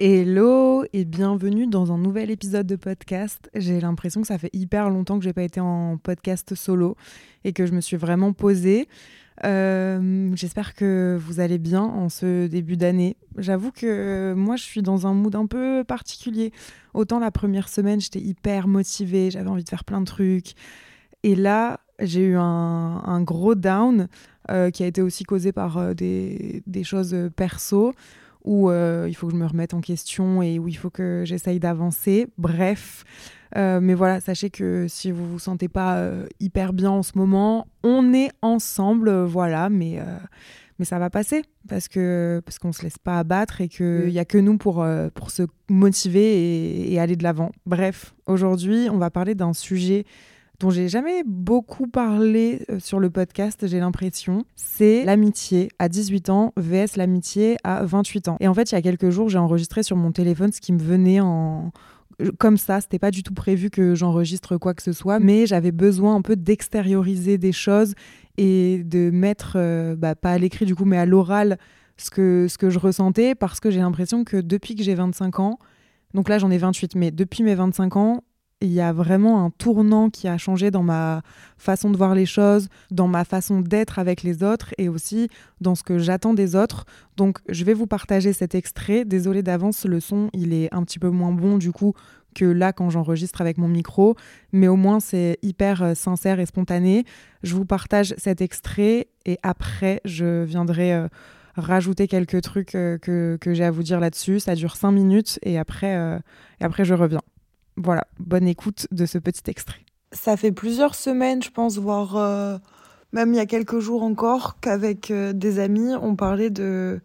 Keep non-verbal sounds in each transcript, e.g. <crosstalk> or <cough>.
Hello et bienvenue dans un nouvel épisode de podcast. J'ai l'impression que ça fait hyper longtemps que j'ai pas été en podcast solo et que je me suis vraiment posée. Euh, J'espère que vous allez bien en ce début d'année. J'avoue que moi je suis dans un mood un peu particulier. Autant la première semaine j'étais hyper motivée, j'avais envie de faire plein de trucs. Et là j'ai eu un, gros down euh, qui a été aussi causé par euh, des, choses perso où euh, il faut que je me remette en question et où il faut que j'essaye d'avancer. Bref, euh, mais voilà, sachez que si vous vous sentez pas euh, hyper bien en ce moment, on est ensemble, voilà, mais mais ça va passer parce que parce qu'on se laisse pas abattre et qu'il n'y a que nous pour, pour se motiver et, et aller de l'avant. Bref, aujourd'hui, on va parler d'un sujet j'ai jamais beaucoup parlé sur le podcast, j'ai l'impression, c'est l'amitié à 18 ans vs l'amitié à 28 ans. Et en fait, il y a quelques jours, j'ai enregistré sur mon téléphone ce qui me venait en comme ça, c'était pas du tout prévu que j'enregistre quoi que ce soit, mais j'avais besoin un peu d'extérioriser des choses et de mettre, euh, bah, pas à l'écrit du coup, mais à l'oral, ce que, ce que je ressentais, parce que j'ai l'impression que depuis que j'ai 25 ans, donc là j'en ai 28, mais depuis mes 25 ans, il y a vraiment un tournant qui a changé dans ma façon de voir les choses, dans ma façon d'être avec les autres et aussi dans ce que j'attends des autres. Donc je vais vous partager cet extrait. Désolée d'avance, le son il est un petit peu moins bon du coup que là quand j'enregistre avec mon micro, mais au moins c'est hyper sincère et spontané. Je vous partage cet extrait et après je viendrai euh, rajouter quelques trucs euh, que, que j'ai à vous dire là-dessus. Ça dure cinq minutes et après, euh, et après je reviens. Voilà, bonne écoute de ce petit extrait. Ça fait plusieurs semaines, je pense, voire euh, même il y a quelques jours encore, qu'avec euh, des amis, on parlait de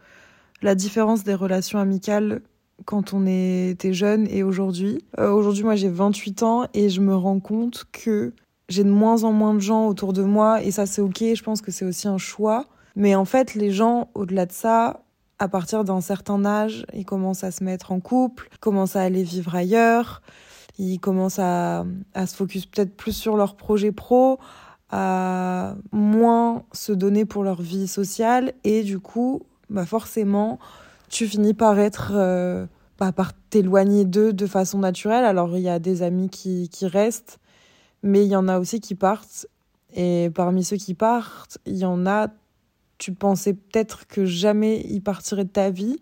la différence des relations amicales quand on était jeune et aujourd'hui. Euh, aujourd'hui, moi, j'ai 28 ans et je me rends compte que j'ai de moins en moins de gens autour de moi et ça, c'est ok. Je pense que c'est aussi un choix. Mais en fait, les gens, au-delà de ça, à partir d'un certain âge, ils commencent à se mettre en couple, commencent à aller vivre ailleurs, ils commencent à, à se focus peut-être plus sur leur projet pro, à moins se donner pour leur vie sociale et du coup, bah forcément, tu finis par être, euh, bah, par t'éloigner d'eux de façon naturelle. Alors il y a des amis qui, qui restent, mais il y en a aussi qui partent. Et parmi ceux qui partent, il y en a, tu pensais peut-être que jamais ils partiraient de ta vie.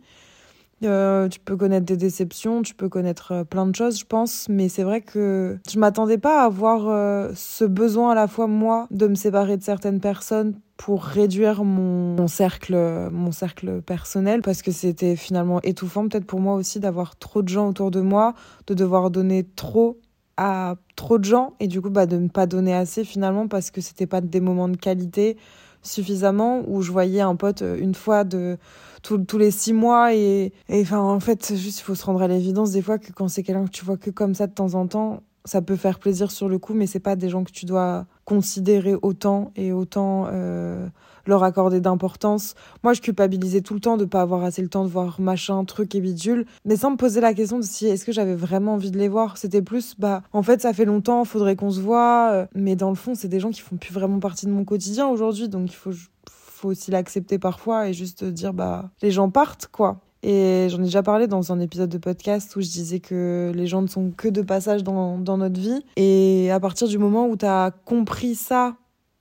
Euh, tu peux connaître des déceptions, tu peux connaître euh, plein de choses, je pense, mais c'est vrai que je m'attendais pas à avoir euh, ce besoin à la fois moi de me séparer de certaines personnes pour réduire mon, mon cercle mon cercle personnel parce que c'était finalement étouffant peut-être pour moi aussi d'avoir trop de gens autour de moi, de devoir donner trop à trop de gens et du coup bah de ne pas donner assez finalement parce que c'était pas des moments de qualité suffisamment où je voyais un pote une fois de tous les six mois et en fait juste il faut se rendre à l'évidence des fois que quand c'est quelqu'un que tu vois que comme ça de temps en temps ça peut faire plaisir sur le coup mais c'est pas des gens que tu dois considérer autant et autant euh, leur accorder d'importance moi je culpabilisais tout le temps de pas avoir assez le temps de voir machin truc et bidule mais sans me poser la question de si est-ce que j'avais vraiment envie de les voir? C'était plus bah en fait ça fait longtemps faudrait qu'on se voit euh, mais dans le fond c'est des gens qui font plus vraiment partie de mon quotidien aujourd'hui donc il faut faut aussi l'accepter parfois et juste dire bah les gens partent quoi. Et j'en ai déjà parlé dans un épisode de podcast où je disais que les gens ne sont que de passage dans, dans notre vie. Et à partir du moment où tu as compris ça,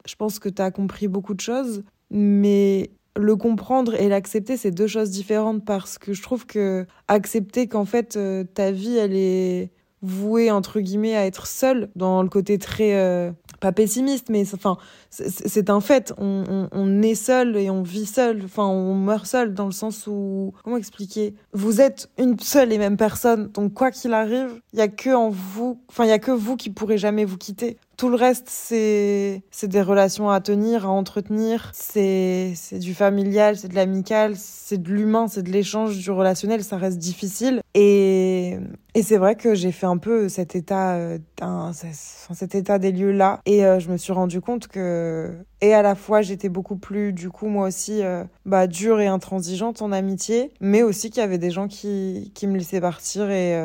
je pense que tu as compris beaucoup de choses. Mais le comprendre et l'accepter, c'est deux choses différentes parce que je trouve que accepter qu'en fait euh, ta vie, elle est vouée entre guillemets à être seule dans le côté très euh, pas pessimiste, mais enfin, c'est un fait. On, on, est seul et on vit seul. Enfin, on meurt seul dans le sens où, comment expliquer? Vous êtes une seule et même personne. Donc, quoi qu'il arrive, il y a que en vous, enfin, il y a que vous qui pourrez jamais vous quitter. Tout le reste, c'est des relations à tenir, à entretenir. C'est du familial, c'est de l'amical, c'est de l'humain, c'est de l'échange, du relationnel. Ça reste difficile. Et et c'est vrai que j'ai fait un peu cet état, euh, cet état des lieux là, et euh, je me suis rendu compte que et à la fois j'étais beaucoup plus du coup moi aussi euh, bah dure et intransigeante en amitié, mais aussi qu'il y avait des gens qui qui me laissaient partir et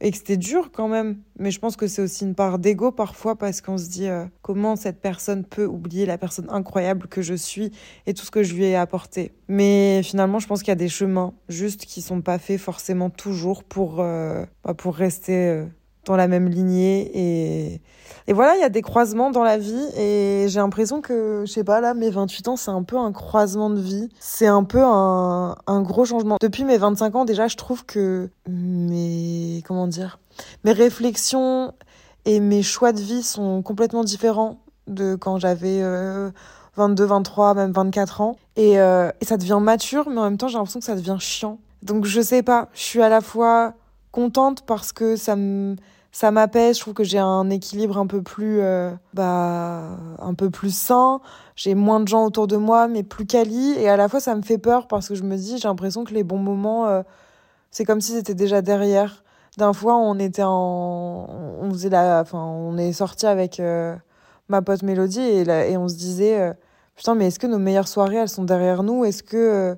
et que c'était dur quand même. Mais je pense que c'est aussi une part d'ego parfois parce qu'on se dit comment cette personne peut oublier la personne incroyable que je suis et tout ce que je lui ai apporté. Mais finalement, je pense qu'il y a des chemins juste qui sont pas faits forcément toujours pour bah, pour rester euh, dans la même lignée. Et, et voilà, il y a des croisements dans la vie. Et j'ai l'impression que, je sais pas, là, mes 28 ans, c'est un peu un croisement de vie. C'est un peu un, un gros changement. Depuis mes 25 ans, déjà, je trouve que mes, comment dire, mes réflexions et mes choix de vie sont complètement différents de quand j'avais 22, euh, 23, même 24 ans. Et, euh, et ça devient mature, mais en même temps, j'ai l'impression que ça devient chiant. Donc, je sais pas, je suis à la fois contente parce que ça me ça m'apaise, je trouve que j'ai un équilibre un peu plus euh, bah un peu plus sain, j'ai moins de gens autour de moi mais plus quali. Et à la fois ça me fait peur parce que je me dis j'ai l'impression que les bons moments euh, c'est comme si c'était déjà derrière. D'un fois, on était en on faisait la enfin on est sorti avec euh, ma pote Mélodie et et on se disait putain mais est-ce que nos meilleures soirées elles sont derrière nous? Est-ce que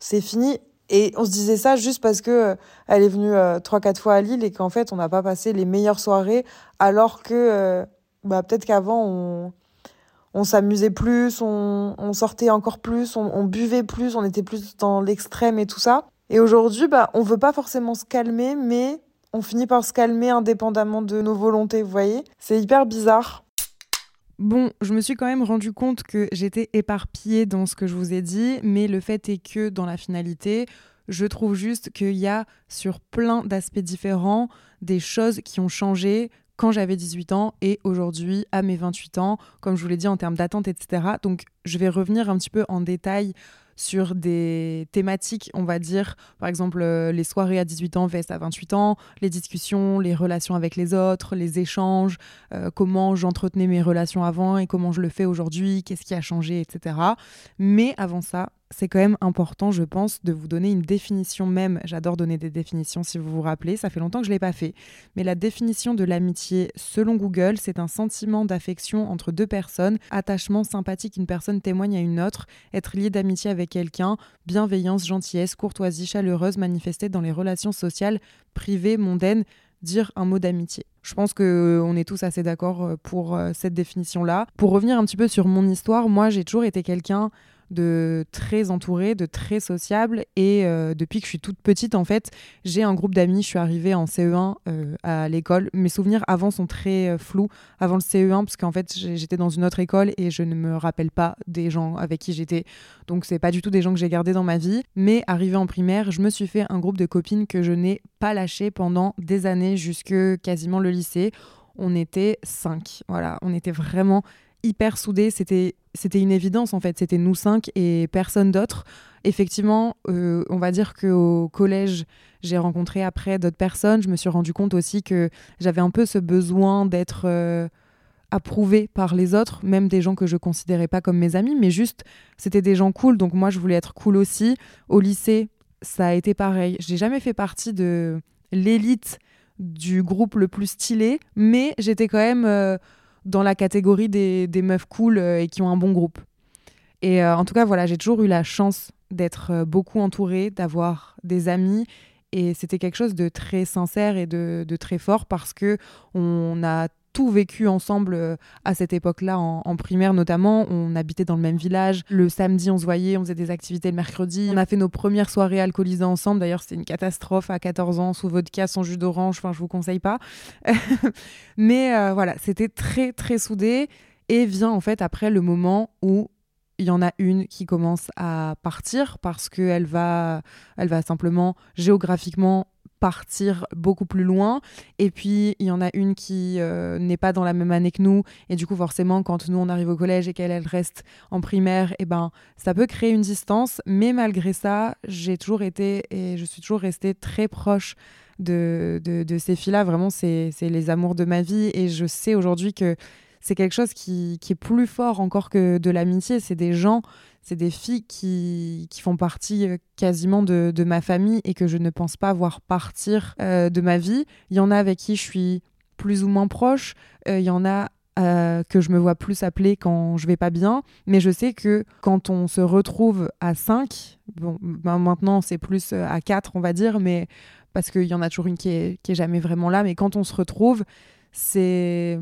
c'est fini? Et on se disait ça juste parce que euh, elle est venue euh, trois quatre fois à Lille et qu'en fait on n'a pas passé les meilleures soirées alors que euh, bah peut-être qu'avant on on s'amusait plus, on, sortait encore plus, on, on buvait plus, on était plus dans l'extrême et tout ça. Et aujourd'hui, bah, on veut pas forcément se calmer, mais on finit par se calmer indépendamment de nos volontés, vous voyez. C'est hyper bizarre. Bon, je me suis quand même rendu compte que j'étais éparpillée dans ce que je vous ai dit, mais le fait est que dans la finalité, je trouve juste qu'il y a sur plein d'aspects différents des choses qui ont changé quand j'avais 18 ans et aujourd'hui à mes 28 ans, comme je vous l'ai dit en termes d'attente, etc. Donc je vais revenir un petit peu en détail sur des thématiques, on va dire, par exemple euh, les soirées à 18 ans vs à 28 ans, les discussions, les relations avec les autres, les échanges, euh, comment j'entretenais mes relations avant et comment je le fais aujourd'hui, qu'est-ce qui a changé, etc. Mais avant ça, c'est quand même important, je pense, de vous donner une définition même. J'adore donner des définitions si vous vous rappelez, ça fait longtemps que je ne l'ai pas fait. Mais la définition de l'amitié, selon Google, c'est un sentiment d'affection entre deux personnes, attachement sympathique qu'une personne témoigne à une autre, être lié d'amitié avec quelqu'un, bienveillance, gentillesse, courtoisie chaleureuse manifestée dans les relations sociales, privées, mondaines, dire un mot d'amitié. Je pense que euh, est tous assez d'accord euh, pour euh, cette définition-là. Pour revenir un petit peu sur mon histoire, moi j'ai toujours été quelqu'un de très entourée, de très sociable. Et euh, depuis que je suis toute petite, en fait, j'ai un groupe d'amis. Je suis arrivée en CE1 euh, à l'école. Mes souvenirs avant sont très euh, flous, avant le CE1, parce qu'en fait, j'étais dans une autre école et je ne me rappelle pas des gens avec qui j'étais. Donc, c'est pas du tout des gens que j'ai gardés dans ma vie. Mais arrivée en primaire, je me suis fait un groupe de copines que je n'ai pas lâché pendant des années, jusque quasiment le lycée. On était cinq. Voilà, on était vraiment hyper soudés. C'était c'était une évidence en fait. C'était nous cinq et personne d'autre. Effectivement, euh, on va dire qu'au collège, j'ai rencontré après d'autres personnes. Je me suis rendu compte aussi que j'avais un peu ce besoin d'être euh, approuvée par les autres, même des gens que je considérais pas comme mes amis, mais juste c'était des gens cool. Donc moi, je voulais être cool aussi. Au lycée, ça a été pareil. J'ai jamais fait partie de l'élite du groupe le plus stylé, mais j'étais quand même euh, dans la catégorie des, meufs cool euh, et qui ont un bon groupe. Et euh, en tout cas, voilà, j'ai toujours eu la chance d'être euh, beaucoup entourée, d'avoir des amis. Et c'était quelque chose de très sincère et de, de très fort parce que on a tout vécu ensemble euh, à cette époque-là, en, primaire notamment. On habitait dans le même village. Le samedi, on se voyait, on faisait des activités le mercredi. On a fait nos premières soirées alcoolisées ensemble. D'ailleurs, c'était une catastrophe à 14 ans, sous vodka, sans jus d'orange. Enfin, je vous conseille pas. <laughs> Mais euh, voilà, c'était très, très soudé. Et vient en fait après le moment où il y en a une qui commence à partir parce qu'elle va, elle va simplement géographiquement partir beaucoup plus loin. Et puis, il y en a une qui euh, n'est pas dans la même année que nous. Et du coup, forcément, quand nous, on arrive au collège et qu'elle, elle reste en primaire, et eh ben, ça peut créer une distance. Mais malgré ça, j'ai toujours été et je suis toujours restée très proche de, de, de ces filles-là. Vraiment, c'est les amours de ma vie. Et je sais aujourd'hui que c'est quelque chose qui, est plus fort encore que de l'amitié. C'est des gens, c'est des filles qui, font partie euh, quasiment de, de, ma famille et que je ne pense pas voir partir euh, de ma vie. Il y en a avec qui je suis plus ou moins proche. Euh, il y en a que je me vois plus appeler quand je vais pas bien. Mais je sais que quand on se retrouve à 5, bon, ben maintenant c'est plus à 4, on va dire, mais parce qu'il y en a toujours une qui est, qui est jamais vraiment là. Mais quand on se retrouve, c'est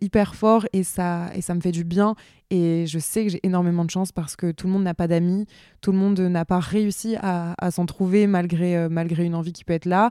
hyper fort et ça, et ça me fait du bien. Et je sais que j'ai énormément de chance parce que tout le monde n'a pas d'amis, tout le monde n'a pas réussi à, s'en trouver malgré, euh, malgré une envie qui peut être là.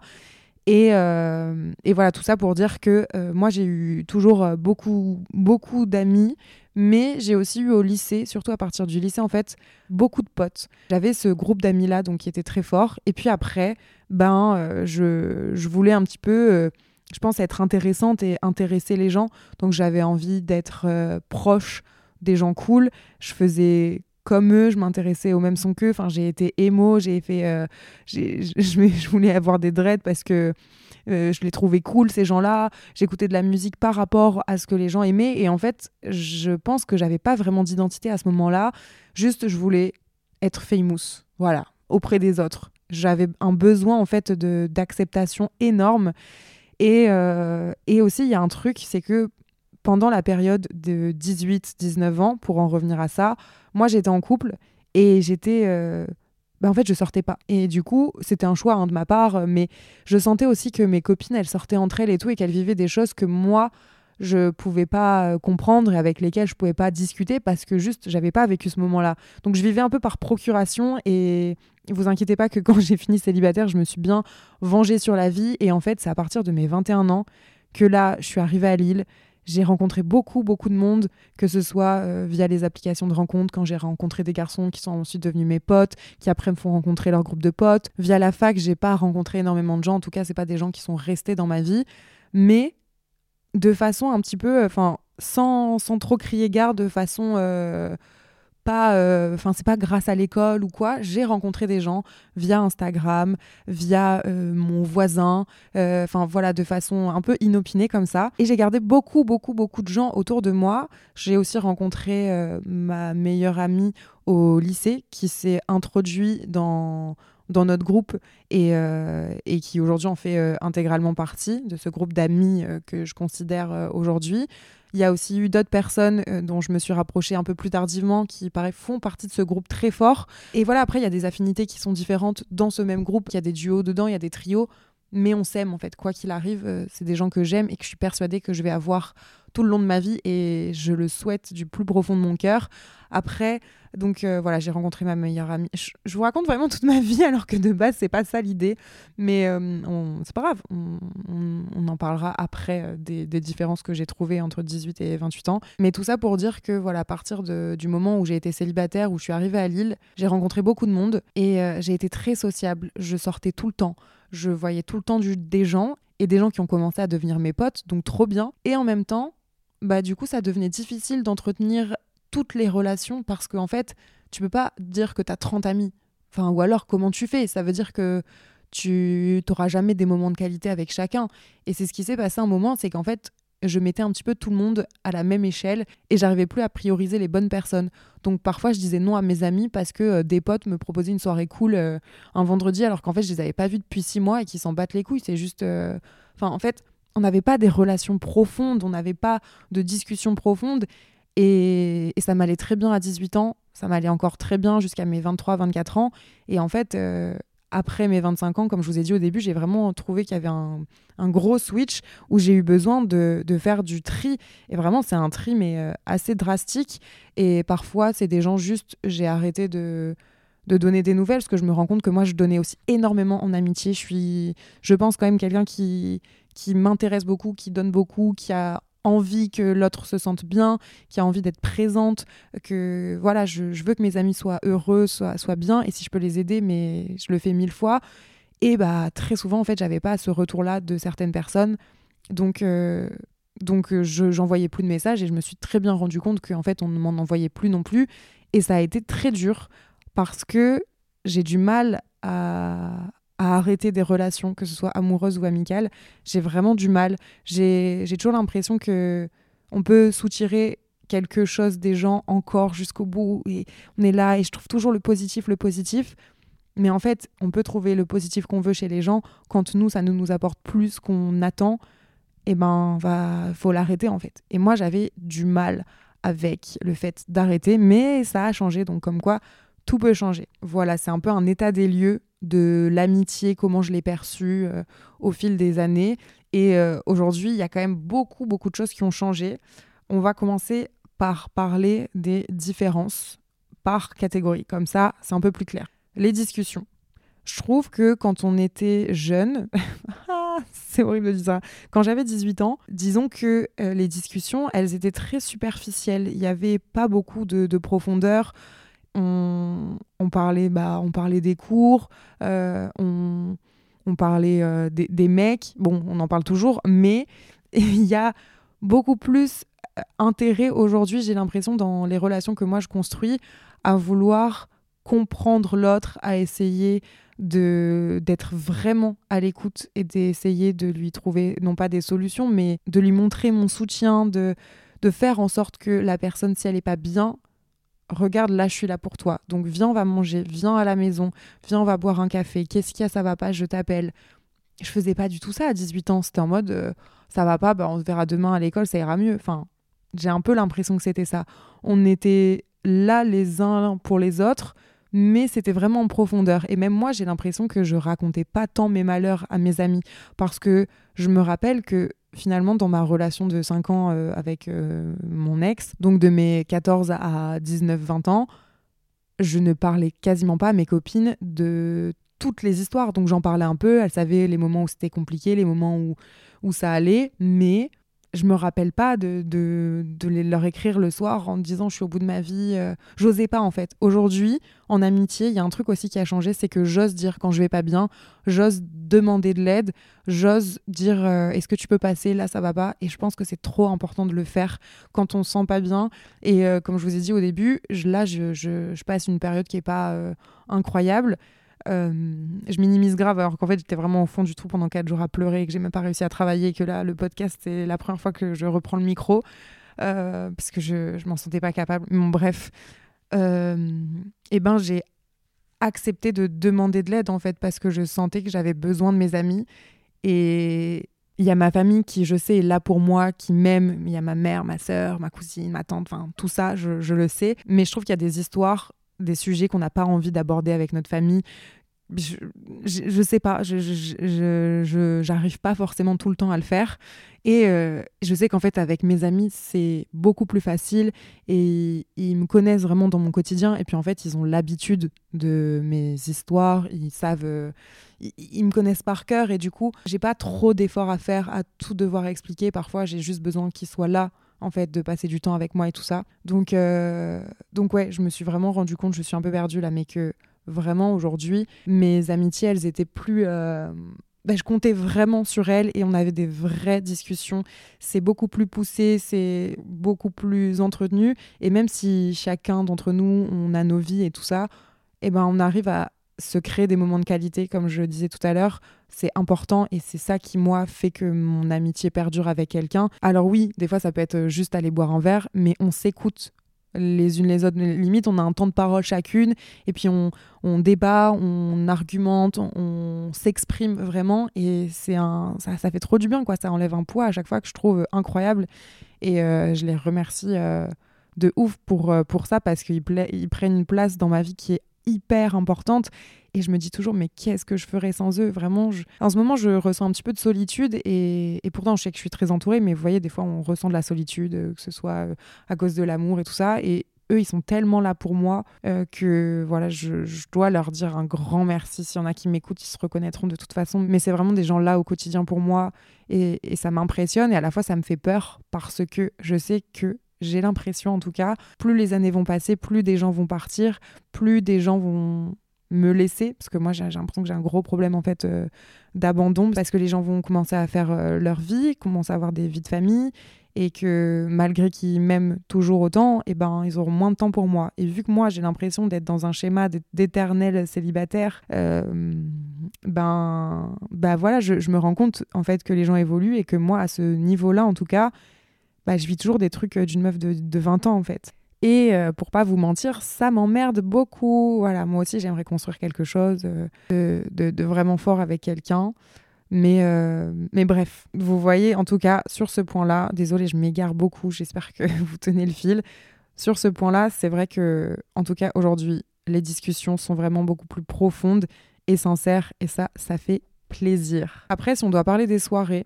Et, euh, et voilà, tout ça pour dire que euh, moi, j'ai eu toujours beaucoup, beaucoup d'amis, mais j'ai aussi eu au lycée, surtout à partir du lycée, en fait, beaucoup de potes. J'avais ce groupe d'amis-là, donc qui était très fort. Et puis après, ben, je, je voulais un petit peu je pense, être intéressante et intéresser les gens. Donc j'avais envie d'être euh, proche des gens cool. Je faisais comme eux, je m'intéressais au même son qu'eux. Enfin, j'ai été émo, j'ai fait, euh, <laughs> je, voulais avoir des dreads parce que euh, je les trouvais cool ces gens-là. J'écoutais de la musique par rapport à ce que les gens aimaient et en fait, je pense que j'avais pas vraiment d'identité à ce moment-là. Juste, je voulais être famous, voilà, auprès des autres. J'avais un besoin en fait de d'acceptation énorme euh, et, aussi, il y a un truc, c'est que pendant la période de 18-19 ans, pour en revenir à ça, moi j'étais en couple et j'étais. Euh, bah, en fait, je sortais pas. Et du coup, c'était un choix hein, de ma part, mais je sentais aussi que mes copines, elles sortaient entre elles et tout, et qu'elles vivaient des choses que moi, je pouvais pas euh, comprendre et avec lesquelles je pouvais pas discuter parce que juste j'avais pas vécu ce moment-là. Donc je vivais un peu par procuration et vous inquiétez pas que quand j'ai fini célibataire, je me suis bien vengée sur la vie et en fait, c'est à partir de mes 21 ans que là, je suis arrivée à Lille. J'ai rencontré beaucoup, beaucoup de monde, que ce soit euh, via les applications de rencontres, quand j'ai rencontré des garçons qui sont ensuite devenus mes potes, qui après me font rencontrer leur groupe de potes. Via la fac, j'ai pas rencontré énormément de gens, en tout cas, c'est pas des gens qui sont restés dans ma vie. Mais de façon un petit peu, enfin, sans, sans, trop crier gare, de façon euh, pas, euh, enfin, c'est pas grâce à l'école ou quoi. J'ai rencontré des gens via Instagram, via euh, mon voisin, enfin voilà, de façon un peu inopinée comme ça. Et j'ai gardé beaucoup, beaucoup, beaucoup de gens autour de moi. J'ai aussi rencontré ma meilleure amie au lycée qui s'est introduit dans dans notre groupe et, euh, et qui aujourd'hui en fait euh, intégralement partie de ce groupe d'amis euh, que je considère aujourd'hui. Il y a aussi eu d'autres personnes dont je me suis rapprochée un peu plus tardivement qui, pareil, font partie de ce groupe très fort. Et voilà, après, il y a des affinités qui sont différentes dans ce même groupe. Il y a des duos dedans, il y a des trios, mais on s'aime en fait. Quoi qu'il arrive, c'est des gens que j'aime et que je suis persuadée que je vais avoir tout le long de ma vie et je le souhaite du plus profond de mon cœur. Après, donc euh, voilà, j'ai rencontré ma meilleure amie. Je, vous raconte vraiment toute ma <laughs> vie alors que de base, c'est pas ça l'idée. Mais euh, c'est pas grave, on, en parlera après euh, des, différences que j'ai trouvées entre 18 et 28 ans. Mais tout ça pour dire que voilà, à partir du moment où j'ai été célibataire, où je suis arrivée à Lille, j'ai rencontré beaucoup de monde et j'ai été très sociable. Je sortais tout le temps. Je voyais tout le temps du, des gens et des gens qui ont commencé à devenir mes potes, donc trop bien. Et en même temps, bah du coup ça devenait difficile d'entretenir toutes les relations parce qu'en en fait tu peux pas dire que tu as 30 amis. Enfin ou alors comment tu fais? Ça veut dire que tu n'auras jamais des moments de qualité avec chacun. Et c'est ce qui s'est passé un moment c'est qu'en fait je mettais un petit peu tout le monde à la même échelle et j'arrivais plus à prioriser les bonnes personnes. Donc parfois je disais non à mes amis parce que euh, des potes me proposaient une soirée cool euh, un vendredi alors qu'en fait je les avais pas vus depuis six mois et qu'ils s'en battent les couilles. C'est juste, euh, enfin en fait on n'avait pas des relations profondes, on n'avait pas de discussions profondes. Et, ça m'allait très bien à 18 ans, ça m'allait encore très bien jusqu'à mes 23-24 ans. Et en fait, après mes 25 ans, comme je vous ai dit au début, j'ai vraiment trouvé qu'il y avait un, gros switch où j'ai eu besoin de, faire du tri. Et vraiment, c'est un tri, mais euh, assez drastique. Et parfois, c'est des gens juste, j'ai arrêté de donner des nouvelles parce que je me rends compte que moi je donnais aussi énormément en amitié je suis je pense quand même quelqu'un qui qui m'intéresse beaucoup, qui donne beaucoup, qui a envie que l'autre se sente bien, qui a envie d'être présente, que voilà, je, veux que mes amis soient heureux, soient, bien, et si je peux les aider, mais je le fais mille fois. Et bah très souvent, en fait, j'avais pas ce retour-là de certaines personnes, donc euh, donc euh, je j'envoyais plus de messages et je me suis très bien rendu compte qu'en fait on ne m'en envoyait plus non plus, et ça a été très dur parce que j'ai du mal à, à arrêter des relations, que ce soit amoureuses ou amicales. J'ai vraiment du mal. J'ai toujours l'impression que, on peut soutirer quelque chose des gens encore jusqu'au bout et on est là et je trouve toujours le positif, le positif. Mais en fait, on peut trouver le positif qu'on veut chez les gens quand nous, ça ne nous apporte plus qu'on attend. Et eh ben, va, faut l'arrêter en fait. Et moi, j'avais du mal avec le fait d'arrêter, mais ça a changé. Donc, comme quoi, tout peut changer. Voilà, c'est un peu un état des lieux de l'amitié, comment je l'ai perçue euh, au fil des années. Et euh, aujourd'hui, il y a quand même beaucoup, beaucoup de choses qui ont changé. On va commencer par parler des différences par catégorie. Comme ça, c'est un peu plus clair. Les discussions. Je trouve que quand on était jeune, <laughs> c'est horrible de dire ça, quand j'avais 18 ans, disons que euh, les discussions, elles étaient très superficielles. Il n'y avait pas beaucoup de, profondeur. On, parlait, bah, on parlait des cours, euh, on, parlait euh, des, des, mecs. Bon, on en parle toujours, mais <laughs> il y a beaucoup plus intérêt aujourd'hui, j'ai l'impression, dans les relations que moi je construis, à vouloir comprendre l'autre, à essayer de d'être vraiment à l'écoute et d'essayer de lui trouver non pas des solutions mais de lui montrer mon soutien de de faire en sorte que la personne si elle est pas bien regarde là je suis là pour toi. Donc viens on va manger viens à la maison viens on va boire un café. Qu'est-ce qu'il y a ça va pas je t'appelle. Je faisais pas du tout ça à 18 ans. C'était en mode euh, ça va pas bah, on se verra demain à l'école ça ira mieux. Enfin j'ai un peu l'impression que c'était ça. On était là les uns pour les autres mais c'était vraiment en profondeur. Et même moi, j'ai l'impression que je racontais pas tant mes malheurs à mes amis, parce que je me rappelle que finalement, dans ma relation de 5 ans euh, avec euh, mon ex, donc de mes 14 à 19-20 ans, je ne parlais quasiment pas à mes copines de toutes les histoires. Donc j'en parlais un peu, elles savaient les moments où c'était compliqué, les moments où, où ça allait, mais je me rappelle pas de, de, leur écrire le soir en disant je suis au bout de ma vie. Euh, j'osais pas en fait. Aujourd'hui, en amitié, il y a un truc aussi qui a changé, c'est que j'ose dire quand je vais pas bien, j'ose demander de l'aide, j'ose dire euh, est-ce que tu peux passer là ça va pas. Et je pense que c'est trop important de le faire quand on se sent pas bien. Et euh, comme je vous ai dit au début, là je, je, je, passe une période qui est pas incroyable. Euh, je minimise grave alors qu'en fait j'étais vraiment au fond du trou pendant quatre jours à pleurer que j'ai même pas réussi à travailler que là le podcast c'est la première fois que je reprends le micro euh, parce que je, je m'en sentais pas capable. Bon, bref, euh, et ben j'ai accepté de demander de l'aide en fait parce que je sentais que j'avais besoin de mes amis. Et il y a ma famille qui je sais est là pour moi, qui m'aime, il y a ma mère, ma soeur, ma cousine, ma tante, enfin tout ça je, je le sais, mais je trouve qu'il y a des histoires des sujets qu'on n'a pas envie d'aborder avec notre famille. Je, je, sais pas, je j'arrive pas forcément tout le temps à le faire. Et euh, je sais qu'en fait, avec mes amis, c'est beaucoup plus facile et ils me connaissent vraiment dans mon quotidien. Et puis en fait, ils ont l'habitude de mes histoires, ils savent, euh, ils, me connaissent par cœur. Et du coup, j'ai pas trop d'efforts à faire, à tout devoir expliquer. Parfois, j'ai juste besoin qu'ils soient là en fait, de passer du temps avec moi et tout ça. Donc, euh, donc ouais, je me suis vraiment rendu compte, je suis un peu perdue là, mais que vraiment aujourd'hui, mes amitiés, elles étaient plus... Euh, bah, je comptais vraiment sur elles et on avait des vraies discussions. C'est beaucoup plus poussé, c'est beaucoup plus entretenu. Et même si chacun d'entre nous, on a nos vies et tout ça, eh ben, on arrive à se créer des moments de qualité, comme je disais tout à l'heure, c'est important et c'est ça qui, moi, fait que mon amitié perdure avec quelqu'un. Alors oui, des fois, ça peut être juste aller boire un verre, mais on s'écoute les unes les autres. Limite, on a un temps de parole chacune et puis on, débat, on argumente, on s'exprime vraiment et c'est un, ça, ça, fait trop du bien, quoi. Ça enlève un poids à chaque fois que je trouve incroyable et euh, je les remercie. Euh, de ouf pour, euh, pour ça parce qu'ils ils prennent une place dans ma vie qui est hyper importante. Et je me dis toujours, mais qu'est-ce que je ferais sans eux? Vraiment, en ce moment, je ressens un petit peu de solitude. Et, pourtant, je sais que je suis très entourée, mais vous voyez, des fois, on ressent de la solitude, euh, que ce soit euh, à cause de l'amour et tout ça. Et eux, ils sont tellement là pour moi euh, que voilà, je, dois leur dire un grand merci. S'il y en a qui m'écoutent, ils se reconnaîtront de toute façon. Mais c'est vraiment des gens là au quotidien pour moi. Et, et ça m'impressionne. Et à la fois, ça me fait peur parce que je sais que j'ai l'impression en tout cas, plus les années vont passer, plus des gens vont partir, plus des gens vont me laisser, parce que moi j'ai l'impression que j'ai un gros problème en fait euh, d'abandon, parce que les gens vont commencer à faire euh, leur vie, commencer à avoir des vies de famille, et que malgré qu'ils m'aiment toujours autant, eh ben ils auront moins de temps pour moi. Et vu que moi j'ai l'impression d'être dans un schéma d'éternel célibataire, euh, ben, ben voilà, je, je, me rends compte en fait que les gens évoluent et que moi à ce niveau-là en tout cas, bah, je vis toujours des trucs d'une meuf de, de 20 ans en fait. Et pour pas vous mentir, ça m'emmerde beaucoup. Voilà, moi aussi j'aimerais construire quelque chose de, de, vraiment fort avec quelqu'un. Mais, mais bref, vous voyez, en tout cas, sur ce point-là, désolé, je m'égare beaucoup, j'espère que <laughs> vous tenez le fil. Sur ce point-là, c'est vrai que, en tout cas, aujourd'hui, les discussions sont vraiment beaucoup plus profondes et sincères, et ça, ça fait plaisir. Après, si on doit parler des soirées,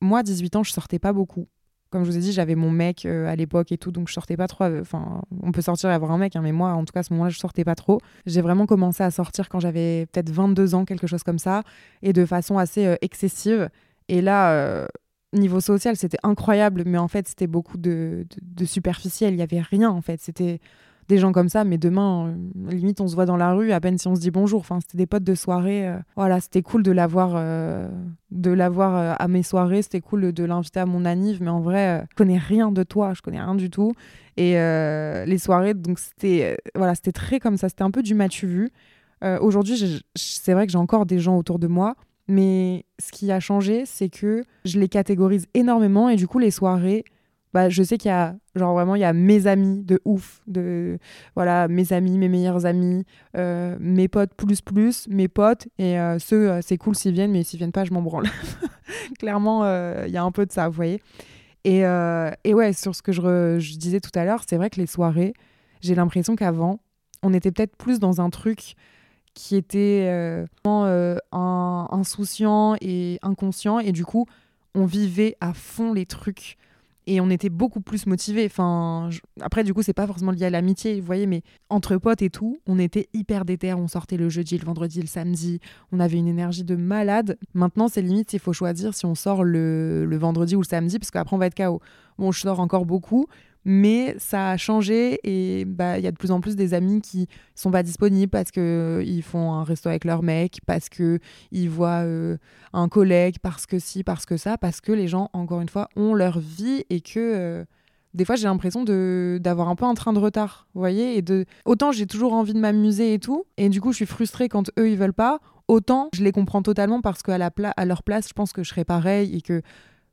moi, à 18 ans, je sortais pas beaucoup. Comme je vous ai dit, j'avais mon mec euh, à l'époque et tout, donc je sortais pas trop. Euh, enfin, on peut sortir et avoir un mec, hein, mais moi, en tout cas, à ce moment-là, je sortais pas trop. J'ai vraiment commencé à sortir quand j'avais peut-être 22 ans, quelque chose comme ça, et de façon assez euh, excessive. Et là, niveau social, c'était incroyable, mais en fait, c'était beaucoup de, de superficiel. Il y avait rien, en fait. C'était des gens comme ça, mais demain, euh, limite, on se voit dans la rue, à peine si on se dit bonjour. Enfin, c'était des potes de soirée. Euh, voilà, c'était cool de l'avoir euh, de l'avoir à mes soirées. C'était cool de l'inviter à mon anniv, mais en vrai, je connais rien de toi, je connais rien du tout. Et les soirées, donc c'était voilà, c'était très comme ça. C'était un peu du matu vu. Aujourd'hui, c'est vrai que j'ai encore des gens autour de moi. Mais ce qui a changé, c'est que je les catégorise énormément et du coup, les soirées, bah, je sais qu'il y a genre vraiment il y a mes amis de ouf de voilà mes amis mes meilleurs amis euh, mes potes plus plus mes potes et euh, ceux euh, c'est cool s'ils viennent mais s'ils viennent pas je m'en branle. <laughs> Clairement il y a un peu de ça vous voyez. Et, et ouais sur ce que je, disais tout à l'heure c'est vrai que les soirées j'ai l'impression qu'avant on était peut-être plus dans un truc qui était insouciant et inconscient et du coup on vivait à fond les trucs et on était beaucoup plus motivés. Enfin, après, du coup, c'est pas forcément lié à l'amitié, vous voyez, mais entre potes et tout, on était hyper déter. On sortait le jeudi, le vendredi, le samedi. On avait une énergie de malade. Maintenant, c'est limite s'il faut choisir si on sort le, le vendredi ou le samedi, parce qu'après, on va être KO. Bon, je sors encore beaucoup, mais ça a changé et bah il y a de plus en plus des amis qui sont pas disponibles parce que euh, ils font un resto avec leur mec, parce que ils voient euh, un collègue, parce que si, parce que ça, parce que les gens encore une fois ont leur vie et que euh, des fois j'ai l'impression d'avoir un peu un train de retard, voyez, et de autant j'ai toujours envie de m'amuser et tout, et du coup je suis frustrée quand eux ils veulent pas, autant je les comprends totalement parce qu'à la à leur place je pense que je serais pareil et que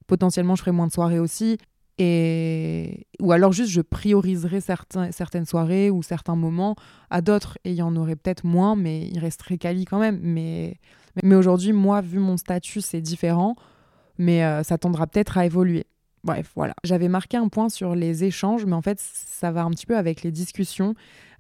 potentiellement je ferais moins de soirées aussi et... Ou alors juste je prioriserai certains, certaines soirées ou certains moments à d'autres et il y en aurait peut-être moins, mais il resterait quali quand même. Mais, mais aujourd'hui, moi, vu mon statut, c'est différent, mais euh, ça tendra peut-être à évoluer. Bref, voilà. J'avais marqué un point sur les échanges, mais en fait, ça va un petit peu avec les discussions.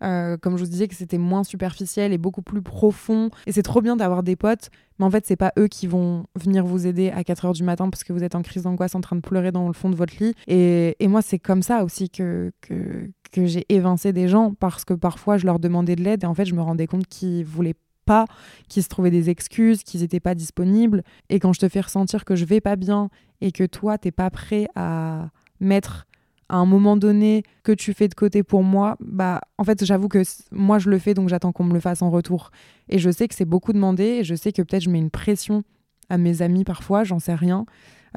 Euh, comme je vous disais que c'était moins superficiel et beaucoup plus profond. Et c'est trop bien d'avoir des potes, mais en fait, c'est pas eux qui vont venir vous aider à 4 heures du matin parce que vous êtes en crise d'angoisse en train de pleurer dans le fond de votre lit. Et, et moi, c'est comme ça aussi que, que, que j'ai évincé des gens parce que parfois, je leur demandais de l'aide et en fait, je me rendais compte qu'ils voulaient pas, qu'ils se trouvaient des excuses, qu'ils n'étaient pas disponibles. Et quand je te fais ressentir que je vais pas bien et que toi, t'es pas prêt à mettre à un moment donné que tu fais de côté pour moi, bah en fait j'avoue que moi je le fais donc j'attends qu'on me le fasse en retour. Et je sais que c'est beaucoup demandé et je sais que peut-être je mets une pression à mes amis parfois, j'en sais rien.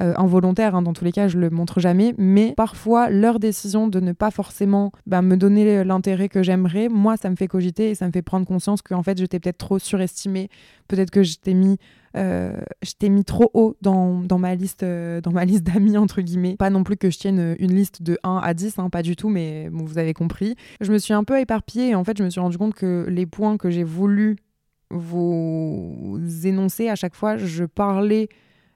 Euh, involontaire, hein, dans tous les cas, je le montre jamais, mais parfois leur décision de ne pas forcément bah, me donner l'intérêt que j'aimerais, moi, ça me fait cogiter et ça me fait prendre conscience qu'en fait, je t'ai peut-être trop surestimé, peut-être que je t'ai mis, euh, mis trop haut dans, dans ma liste, euh, dans ma liste <laughs> d'amis entre guillemets. Pas non plus que je tienne une liste de 1 à 10, hein, pas du tout, mais vous avez compris. Je me suis un peu éparpillée et en fait, je me suis rendu compte que les points que j'ai voulu vous énoncer à chaque fois, je parlais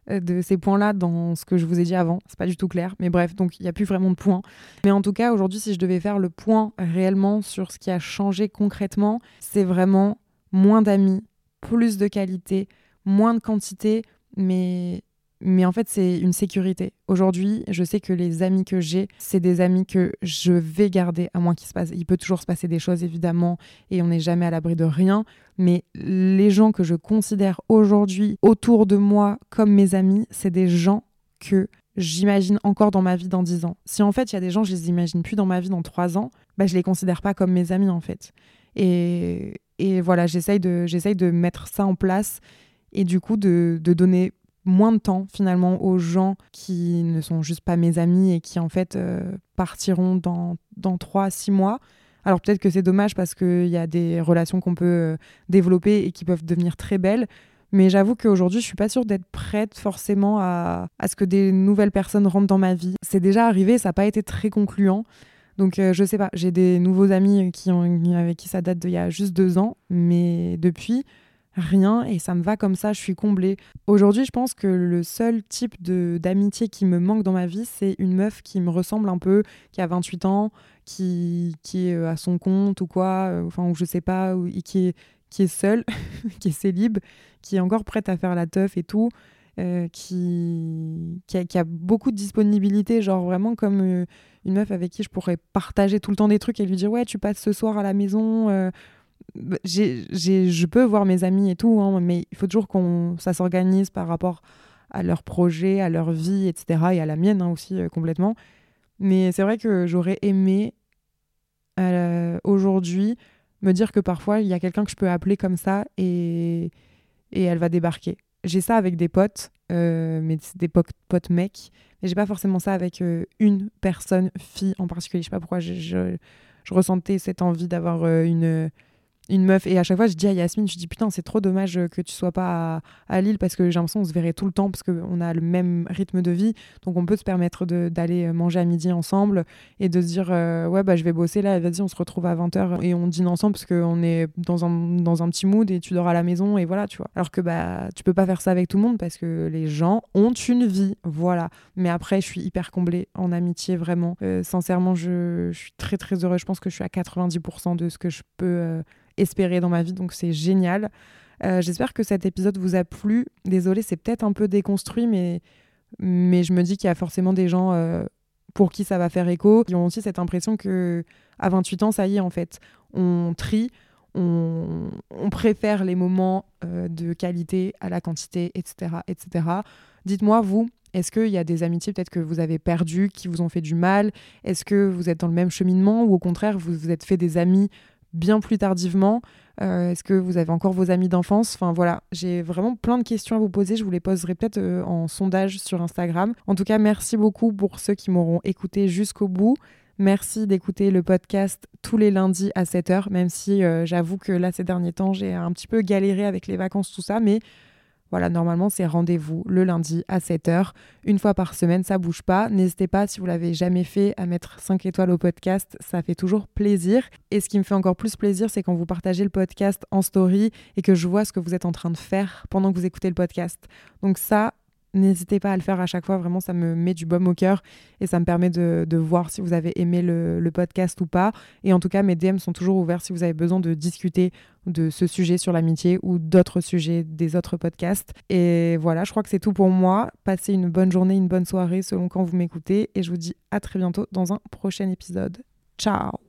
de ces points-là dans ce que je vous ai dit avant. C'est pas du tout clair, mais bref, donc il n'y a plus vraiment de points. Mais en tout cas, aujourd'hui, si je devais faire le point réellement sur ce qui a changé concrètement, c'est vraiment moins d'amis, plus de qualité, moins de quantité, mais mais en fait, c'est une sécurité. Aujourd'hui, je sais que les amis que j'ai, c'est des amis que je vais garder, à moins qu'il se passe. Il peut toujours se passer des choses, évidemment, et on n'est jamais à l'abri de rien. Mais les gens que je considère aujourd'hui autour de moi comme mes amis, c'est des gens que j'imagine encore dans ma vie dans 10 ans. Si en fait, il y a des gens, je les imagine plus dans ma vie dans 3 ans, bah, je les considère pas comme mes amis, en fait. Et, et voilà, j'essaye de, de mettre ça en place et du coup de, de donner moins de temps finalement aux gens qui ne sont juste pas mes amis et qui en fait euh, partiront dans, dans 3-6 mois. Alors peut-être que c'est dommage parce qu'il y a des relations qu'on peut euh, développer et qui peuvent devenir très belles, Mais j'avoue qu'aujourd'hui, je suis pas sûre d'être prête forcément à, à, ce que des nouvelles personnes rentrent dans ma vie. C'est déjà arrivé, ça n'a pas été très concluant. Donc euh, je sais pas, j'ai des nouveaux amis qui avec qui ça date d'il y a juste deux ans, mais depuis, rien et ça me va comme ça, je suis comblée. Aujourd'hui, je pense que le seul type d'amitié qui me manque dans ma vie, c'est une meuf qui me ressemble un peu, qui a 28 ans, qui, qui est euh, à son compte ou quoi, euh, enfin, ou je sais pas, ou, qui, est, qui est seule, <laughs> qui est célib, qui est encore prête à faire la teuf et tout. qui, qui a, beaucoup de disponibilité, genre vraiment comme une meuf avec qui je pourrais partager tout le temps des trucs et lui dire ouais tu passes ce soir à la maison euh, bah, je peux voir mes amis et tout hein, mais il faut toujours qu'on ça s'organise par rapport à leurs projets à leur vie etc et à la mienne hein, aussi euh, complètement mais c'est vrai que j'aurais aimé euh, aujourd'hui me dire que parfois il y a quelqu'un que je peux appeler comme ça et, et elle va débarquer j'ai ça avec des potes mais des potes, mecs et j'ai pas forcément ça avec euh, une personne, fille en particulier. Je sais pas pourquoi je, je, ressentais cette envie d'avoir euh, une une meuf. Et à chaque fois, je dis à Yasmine, je dis putain, c'est trop dommage que tu sois pas à, Lille parce que j'ai l'impression qu'on se verrait tout le temps parce qu'on a le même rythme de vie. Donc on peut se permettre d'aller manger à midi ensemble et de se dire euh, ouais, bah je vais bosser là, vas-y, on se retrouve à 20h et on dîne ensemble parce qu'on est dans un, dans un petit mood et tu dors à la maison et voilà, tu vois. Alors que bah tu peux pas faire ça avec tout le monde parce que les gens ont une vie, voilà. Mais après, je suis hyper comblée en amitié, vraiment. Euh, sincèrement, je, je, suis très très heureuse. Je pense que je suis à 90% de ce que je peux. Euh, espérer dans ma vie, donc c'est génial. Euh, j'espère que cet épisode vous a plu. Désolée, c'est peut-être un peu déconstruit, mais, mais je me dis qu'il y a forcément des gens euh, pour qui ça va faire écho, qui ont aussi cette impression que à 28 ans, ça y est, en fait, on trie, on, on préfère les moments euh, de qualité à la quantité, etc. etc. Dites-moi, vous, est-ce qu'il y a des amitiés peut-être que vous avez perdues, qui vous ont fait du mal? Est-ce que vous êtes dans le même cheminement ou au contraire, vous vous êtes fait des amis bien plus tardivement euh, Est-ce que vous avez encore vos amis d'enfance? Enfin voilà, j'ai vraiment plein de questions à vous poser. Je vous les poserai peut-être euh, en sondage sur Instagram. En tout cas, merci beaucoup pour ceux qui m'auront écouté jusqu'au bout. Merci d'écouter le podcast tous les lundis à 7h, même si euh, j'avoue que là, ces derniers temps, j'ai un petit peu galéré avec les vacances, tout ça, mais voilà, normalement, c'est rendez-vous le lundi à 7h, une fois par semaine, ça bouge pas. N'hésitez pas, si vous l'avez jamais fait, à mettre 5 étoiles au podcast, ça fait toujours plaisir. Et ce qui me fait encore plus plaisir, c'est quand vous partagez le podcast en story et que je vois ce que vous êtes en train de faire pendant que vous écoutez le podcast. Donc ça, N'hésitez pas à le faire à chaque fois, vraiment ça me met du baume au cœur et ça me permet de, voir si vous avez aimé le, podcast ou pas. Et en tout cas, mes DM sont toujours ouverts si vous avez besoin de discuter de ce sujet sur l'amitié ou d'autres sujets des autres podcasts. Et voilà, je crois que c'est tout pour moi. Passez une bonne journée, une bonne soirée selon quand vous m'écoutez et je vous dis à très bientôt dans un prochain épisode. Ciao